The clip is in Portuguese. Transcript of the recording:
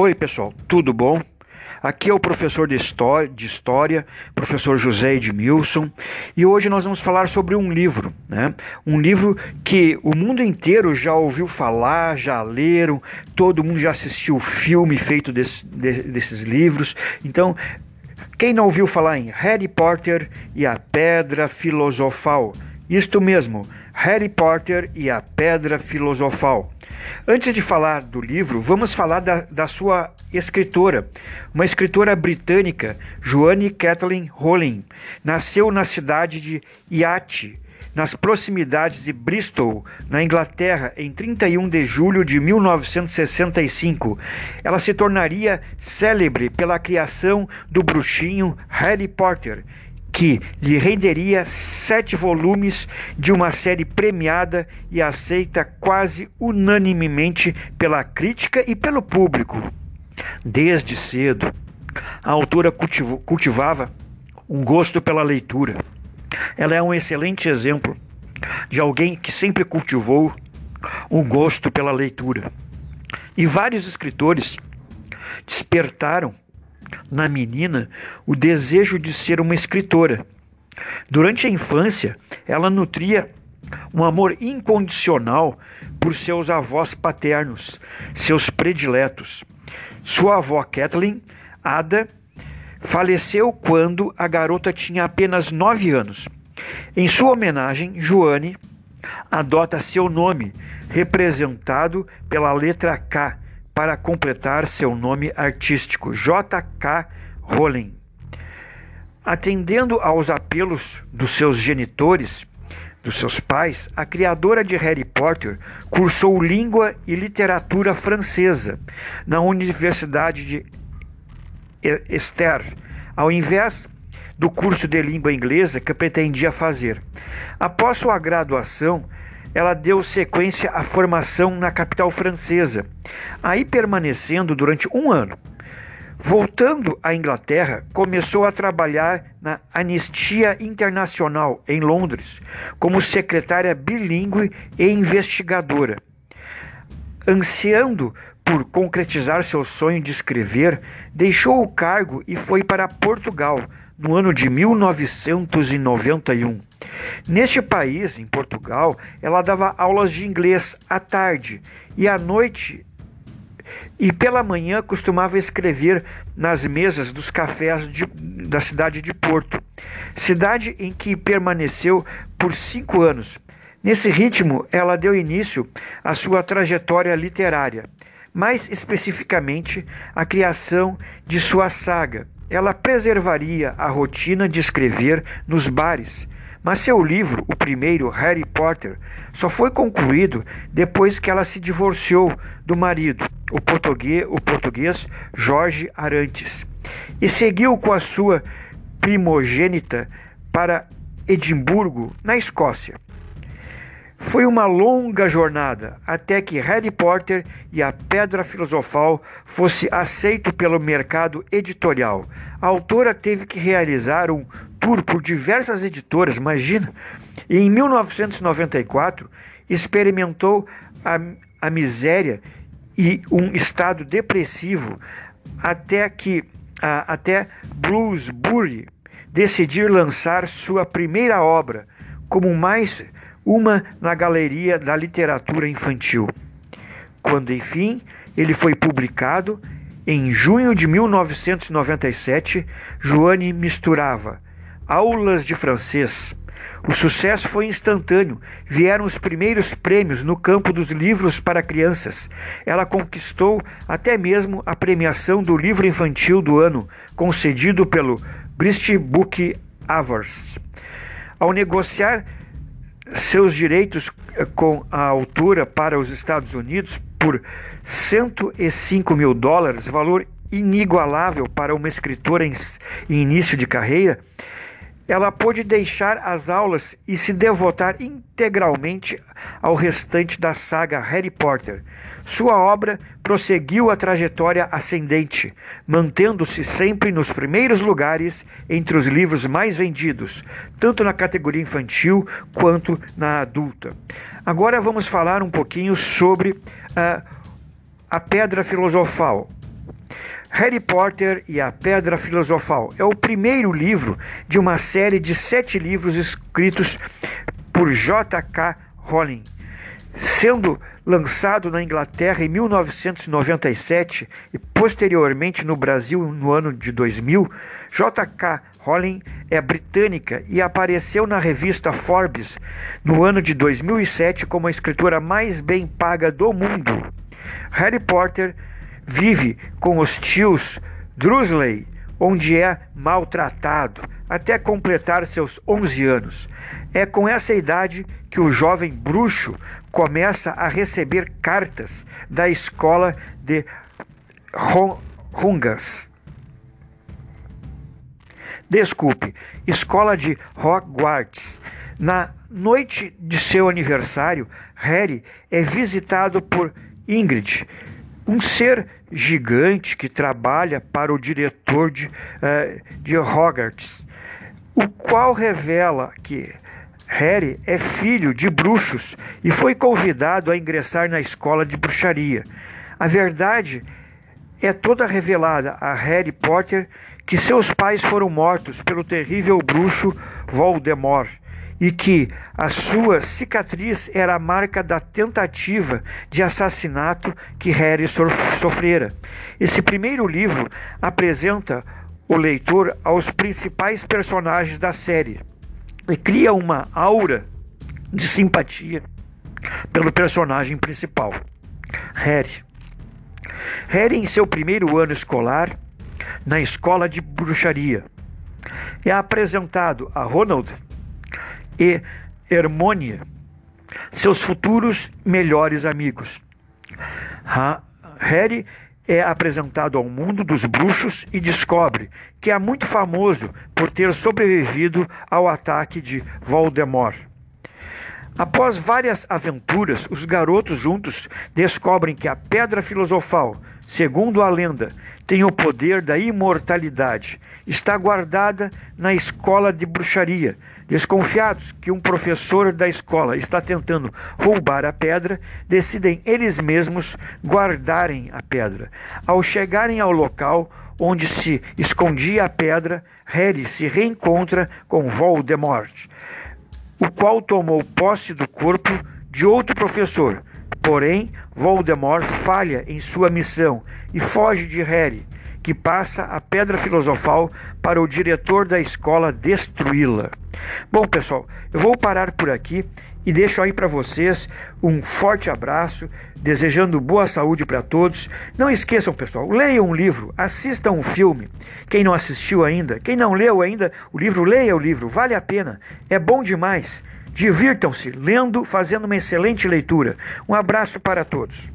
Oi, pessoal, tudo bom? Aqui é o professor de história, de história, professor José Edmilson, e hoje nós vamos falar sobre um livro, né? Um livro que o mundo inteiro já ouviu falar, já leram, todo mundo já assistiu o filme feito desse, de, desses livros. Então, quem não ouviu falar em Harry Potter e a Pedra Filosofal? Isto mesmo, Harry Potter e a Pedra Filosofal. Antes de falar do livro, vamos falar da, da sua escritora, uma escritora britânica, Joanne Kathleen Rowling. Nasceu na cidade de Yate, nas proximidades de Bristol, na Inglaterra, em 31 de julho de 1965. Ela se tornaria célebre pela criação do bruxinho Harry Potter que lhe renderia sete volumes de uma série premiada e aceita quase unanimemente pela crítica e pelo público. Desde cedo, a autora cultivava um gosto pela leitura. Ela é um excelente exemplo de alguém que sempre cultivou um gosto pela leitura. E vários escritores despertaram na menina o desejo de ser uma escritora. Durante a infância, ela nutria um amor incondicional por seus avós paternos, seus prediletos. Sua avó Kathleen, Ada, faleceu quando a garota tinha apenas nove anos. Em sua homenagem, Joane adota seu nome, representado pela letra K, para completar seu nome artístico, J.K. Rowling. Atendendo aos apelos dos seus genitores, dos seus pais, a criadora de Harry Potter cursou língua e literatura francesa na Universidade de Esther, ao invés do curso de língua inglesa que pretendia fazer. Após sua graduação, ela deu sequência à formação na capital francesa, aí permanecendo durante um ano. Voltando à Inglaterra, começou a trabalhar na Anistia Internacional, em Londres, como secretária bilíngue e investigadora. Ansiando por concretizar seu sonho de escrever, deixou o cargo e foi para Portugal no ano de 1991. Neste país, em Portugal, ela dava aulas de inglês à tarde e à noite e pela manhã costumava escrever nas mesas dos cafés de, da cidade de Porto, cidade em que permaneceu por cinco anos. Nesse ritmo, ela deu início à sua trajetória literária, mais especificamente a criação de sua saga. Ela preservaria a rotina de escrever nos bares mas seu livro, o primeiro, Harry Potter, só foi concluído depois que ela se divorciou do marido, o português, o português Jorge Arantes, e seguiu com a sua primogênita para Edimburgo, na Escócia. Foi uma longa jornada até que Harry Potter e a Pedra Filosofal fosse aceito pelo mercado editorial. A autora teve que realizar um tour por diversas editoras, imagina. E em 1994 experimentou a, a miséria e um estado depressivo até que a, até Bloomsbury decidir lançar sua primeira obra como mais uma na Galeria da Literatura Infantil. Quando, enfim, ele foi publicado, em junho de 1997, Joane misturava aulas de francês. O sucesso foi instantâneo. Vieram os primeiros prêmios no campo dos livros para crianças. Ela conquistou até mesmo a premiação do livro infantil do ano, concedido pelo British Book Awards. Ao negociar seus direitos eh, com a altura para os Estados Unidos por 105 mil dólares, valor inigualável para uma escritora em, em início de carreira, ela pôde deixar as aulas e se devotar integralmente ao restante da saga Harry Potter. Sua obra prosseguiu a trajetória ascendente, mantendo-se sempre nos primeiros lugares entre os livros mais vendidos, tanto na categoria infantil quanto na adulta. Agora vamos falar um pouquinho sobre uh, a Pedra Filosofal. Harry Potter e a Pedra Filosofal é o primeiro livro de uma série de sete livros escritos por J.K. Rowling, sendo lançado na Inglaterra em 1997 e posteriormente no Brasil no ano de 2000. J.K. Rowling é britânica e apareceu na revista Forbes no ano de 2007 como a escritora mais bem paga do mundo. Harry Potter vive com os tios Drusley, onde é maltratado, até completar seus 11 anos. É com essa idade que o jovem bruxo começa a receber cartas da escola de Hungas. Desculpe, escola de Hogwarts. Na noite de seu aniversário, Harry é visitado por Ingrid, um ser gigante que trabalha para o diretor de, uh, de Hogwarts, o qual revela que Harry é filho de bruxos e foi convidado a ingressar na escola de bruxaria. A verdade é toda revelada a Harry Potter que seus pais foram mortos pelo terrível bruxo Voldemort e que a sua cicatriz era a marca da tentativa de assassinato que Harry sofrera. Esse primeiro livro apresenta o leitor aos principais personagens da série e cria uma aura de simpatia pelo personagem principal, Harry. Harry, em seu primeiro ano escolar, na escola de bruxaria, é apresentado a Ronald e Hermônia, seus futuros melhores amigos. Ha Harry é apresentado ao mundo dos bruxos e descobre que é muito famoso por ter sobrevivido ao ataque de Voldemort. Após várias aventuras, os garotos juntos descobrem que a Pedra Filosofal, segundo a lenda, tem o poder da imortalidade. Está guardada na escola de bruxaria, Desconfiados que um professor da escola está tentando roubar a pedra, decidem eles mesmos guardarem a pedra. Ao chegarem ao local onde se escondia a pedra, Harry se reencontra com Voldemort, o qual tomou posse do corpo de outro professor. Porém, Voldemort falha em sua missão e foge de Harry, que passa a pedra filosofal para o diretor da escola destruí-la. Bom, pessoal, eu vou parar por aqui e deixo aí para vocês um forte abraço, desejando boa saúde para todos. Não esqueçam, pessoal, leiam um livro, assistam um filme. Quem não assistiu ainda, quem não leu ainda o livro, leia o livro, vale a pena, é bom demais. Divirtam-se lendo, fazendo uma excelente leitura. Um abraço para todos.